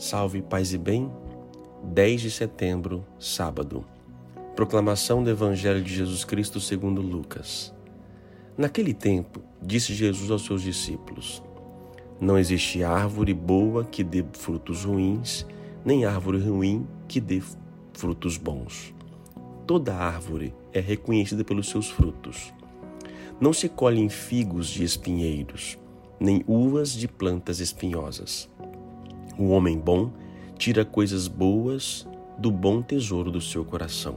Salve, paz e bem. 10 de setembro, sábado. Proclamação do Evangelho de Jesus Cristo segundo Lucas. Naquele tempo, disse Jesus aos seus discípulos: Não existe árvore boa que dê frutos ruins, nem árvore ruim que dê frutos bons. Toda árvore é reconhecida pelos seus frutos. Não se colhem figos de espinheiros, nem uvas de plantas espinhosas. O homem bom tira coisas boas do bom tesouro do seu coração.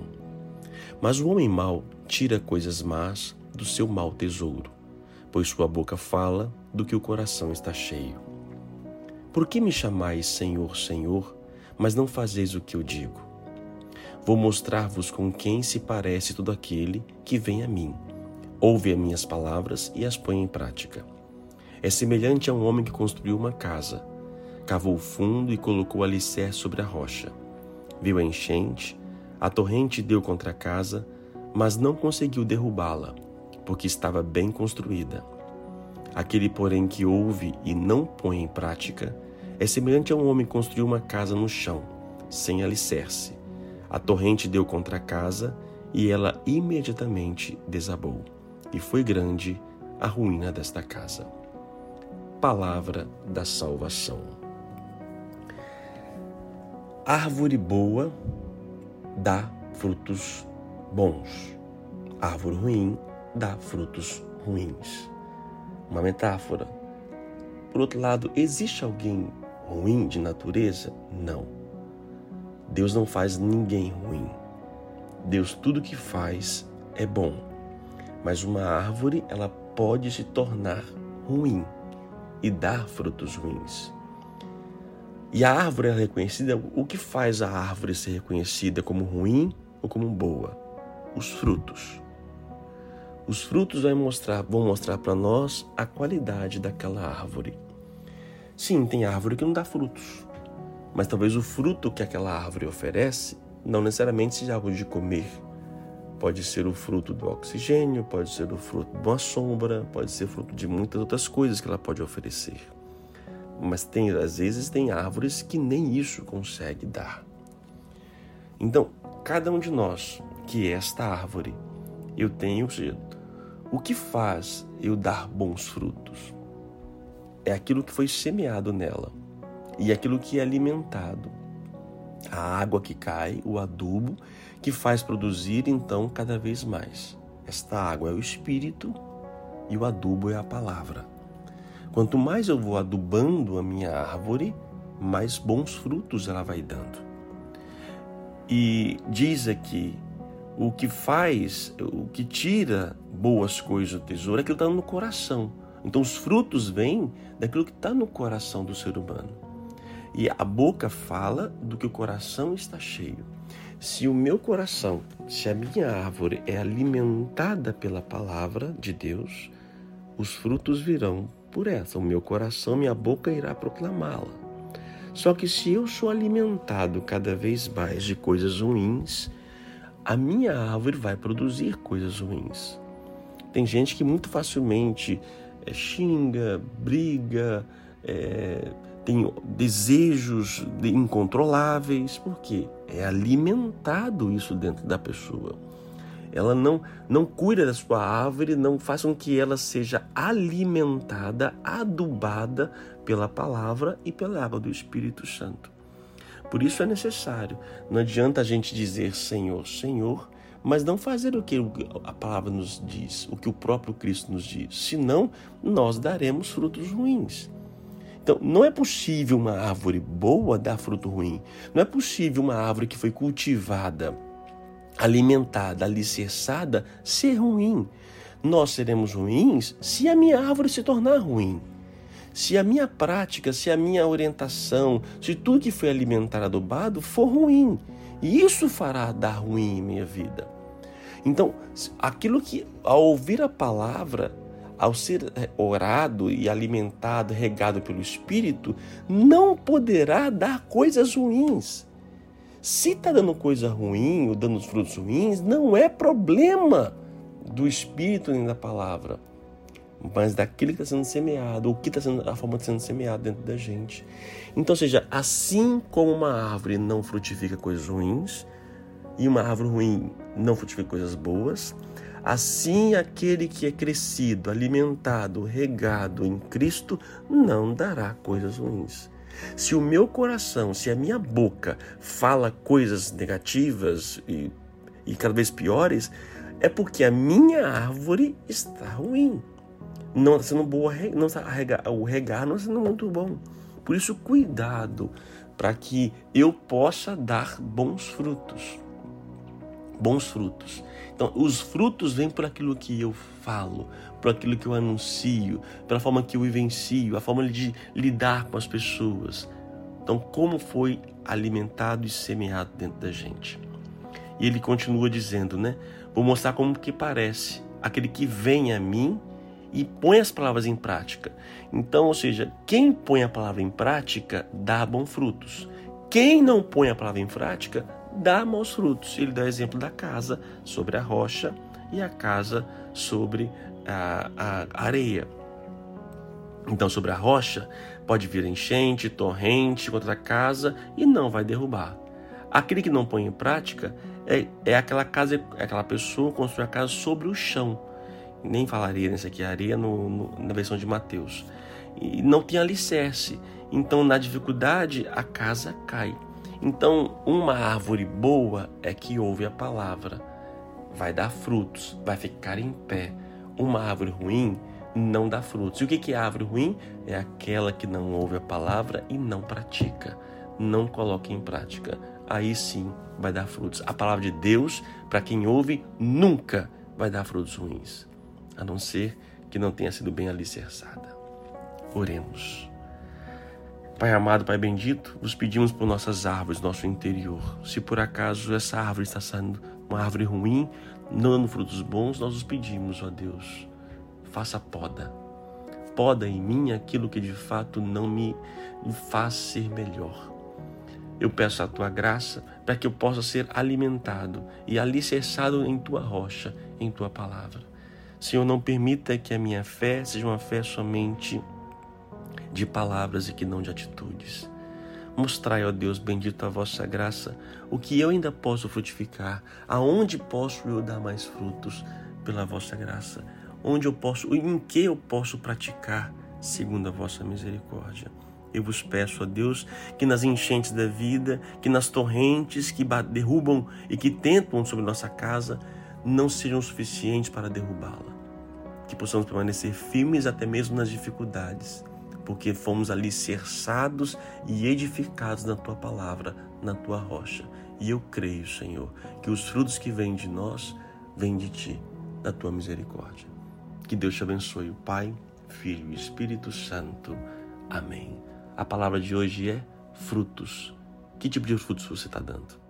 Mas o homem mau tira coisas más do seu mau tesouro, pois sua boca fala do que o coração está cheio. Por que me chamais Senhor, Senhor, mas não fazeis o que eu digo? Vou mostrar-vos com quem se parece todo aquele que vem a mim. Ouve as minhas palavras e as põe em prática. É semelhante a um homem que construiu uma casa Cavou fundo e colocou o alicerce sobre a rocha. Viu a enchente, a torrente deu contra a casa, mas não conseguiu derrubá-la, porque estava bem construída. Aquele, porém, que ouve e não põe em prática, é semelhante a um homem que construiu uma casa no chão, sem alicerce. A torrente deu contra a casa e ela imediatamente desabou, e foi grande a ruína desta casa. Palavra da salvação. Árvore boa dá frutos bons. Árvore ruim dá frutos ruins. Uma metáfora. Por outro lado, existe alguém ruim de natureza? Não. Deus não faz ninguém ruim. Deus tudo que faz é bom. Mas uma árvore, ela pode se tornar ruim e dar frutos ruins. E a árvore é reconhecida, o que faz a árvore ser reconhecida como ruim ou como boa? Os frutos. Os frutos vão mostrar, vão mostrar para nós a qualidade daquela árvore. Sim, tem árvore que não dá frutos, mas talvez o fruto que aquela árvore oferece não necessariamente seja algo de comer. Pode ser o fruto do oxigênio, pode ser o fruto de uma sombra, pode ser fruto de muitas outras coisas que ela pode oferecer mas tem às vezes tem árvores que nem isso consegue dar. Então, cada um de nós que é esta árvore, eu tenho, ou seja, o que faz eu dar bons frutos? É aquilo que foi semeado nela e aquilo que é alimentado. A água que cai, o adubo que faz produzir então cada vez mais. Esta água é o espírito e o adubo é a palavra. Quanto mais eu vou adubando a minha árvore, mais bons frutos ela vai dando. E diz aqui: o que faz, o que tira boas coisas do tesouro é aquilo que está no coração. Então os frutos vêm daquilo que está no coração do ser humano. E a boca fala do que o coração está cheio. Se o meu coração, se a minha árvore é alimentada pela palavra de Deus, os frutos virão por essa. O meu coração, minha boca irá proclamá-la. Só que se eu sou alimentado cada vez mais de coisas ruins, a minha árvore vai produzir coisas ruins. Tem gente que muito facilmente é, xinga, briga, é, tem desejos incontroláveis, porque é alimentado isso dentro da pessoa ela não, não cuida da sua árvore, não faz com que ela seja alimentada, adubada pela palavra e pela água do Espírito Santo. Por isso é necessário. Não adianta a gente dizer Senhor, Senhor, mas não fazer o que a palavra nos diz, o que o próprio Cristo nos diz. Senão, nós daremos frutos ruins. Então, não é possível uma árvore boa dar fruto ruim. Não é possível uma árvore que foi cultivada alimentada, alicerçada, ser ruim. Nós seremos ruins se a minha árvore se tornar ruim. Se a minha prática, se a minha orientação, se tudo que foi alimentado, adubado, for ruim. E isso fará dar ruim em minha vida. Então, aquilo que, ao ouvir a palavra, ao ser eh, orado e alimentado, regado pelo Espírito, não poderá dar coisas ruins. Se está dando coisa ruim ou dando frutos ruins, não é problema do Espírito nem da palavra. mas daquele que está sendo semeado, ou que está sendo a forma de sendo semeado dentro da gente. Então, seja, assim como uma árvore não frutifica coisas ruins, e uma árvore ruim não frutifica coisas boas, assim aquele que é crescido, alimentado, regado em Cristo não dará coisas ruins. Se o meu coração, se a minha boca fala coisas negativas e, e cada vez piores, é porque a minha árvore está ruim. Não está sendo boa, não está, o regar não está sendo muito bom. Por isso, cuidado para que eu possa dar bons frutos. Bons frutos. Então, os frutos vêm por aquilo que eu falo, por aquilo que eu anuncio, pela forma que eu vivencio, a forma de lidar com as pessoas. Então, como foi alimentado e semeado dentro da gente. E ele continua dizendo, né? Vou mostrar como que parece aquele que vem a mim e põe as palavras em prática. Então, ou seja, quem põe a palavra em prática dá bons frutos. Quem não põe a palavra em prática dá maus frutos. Ele dá o exemplo da casa sobre a rocha e a casa sobre a, a areia. Então, sobre a rocha, pode vir enchente, torrente contra a casa e não vai derrubar. Aquele que não põe em prática é, é aquela casa, é aquela pessoa que constrói a casa sobre o chão. Nem falaria nisso aqui, areia no, no, na versão de Mateus. E não tem alicerce. Então, na dificuldade, a casa cai. Então, uma árvore boa é que ouve a palavra, vai dar frutos, vai ficar em pé. Uma árvore ruim não dá frutos. E o que é árvore ruim? É aquela que não ouve a palavra e não pratica, não coloca em prática. Aí sim vai dar frutos. A palavra de Deus, para quem ouve, nunca vai dar frutos ruins, a não ser que não tenha sido bem alicerçada. Oremos. Pai amado, Pai bendito, vos pedimos por nossas árvores, nosso interior. Se por acaso essa árvore está sendo uma árvore ruim, não dando frutos bons, nós os pedimos, ó Deus, faça poda. Poda em mim aquilo que de fato não me faz ser melhor. Eu peço a tua graça para que eu possa ser alimentado e alicerçado em tua rocha, em tua palavra. Senhor, não permita que a minha fé seja uma fé somente de palavras e que não de atitudes. Mostrai, ó Deus bendito, a vossa graça, o que eu ainda posso frutificar, aonde posso eu dar mais frutos pela vossa graça, onde eu posso, em que eu posso praticar segundo a vossa misericórdia. Eu vos peço, ó Deus, que nas enchentes da vida, que nas torrentes que derrubam e que tentam sobre nossa casa, não sejam suficientes para derrubá-la. Que possamos permanecer firmes até mesmo nas dificuldades porque fomos alicerçados e edificados na tua palavra, na tua rocha. E eu creio, Senhor, que os frutos que vêm de nós vêm de ti, da tua misericórdia. Que Deus te abençoe, o Pai, Filho e Espírito Santo. Amém. A palavra de hoje é frutos. Que tipo de frutos você está dando?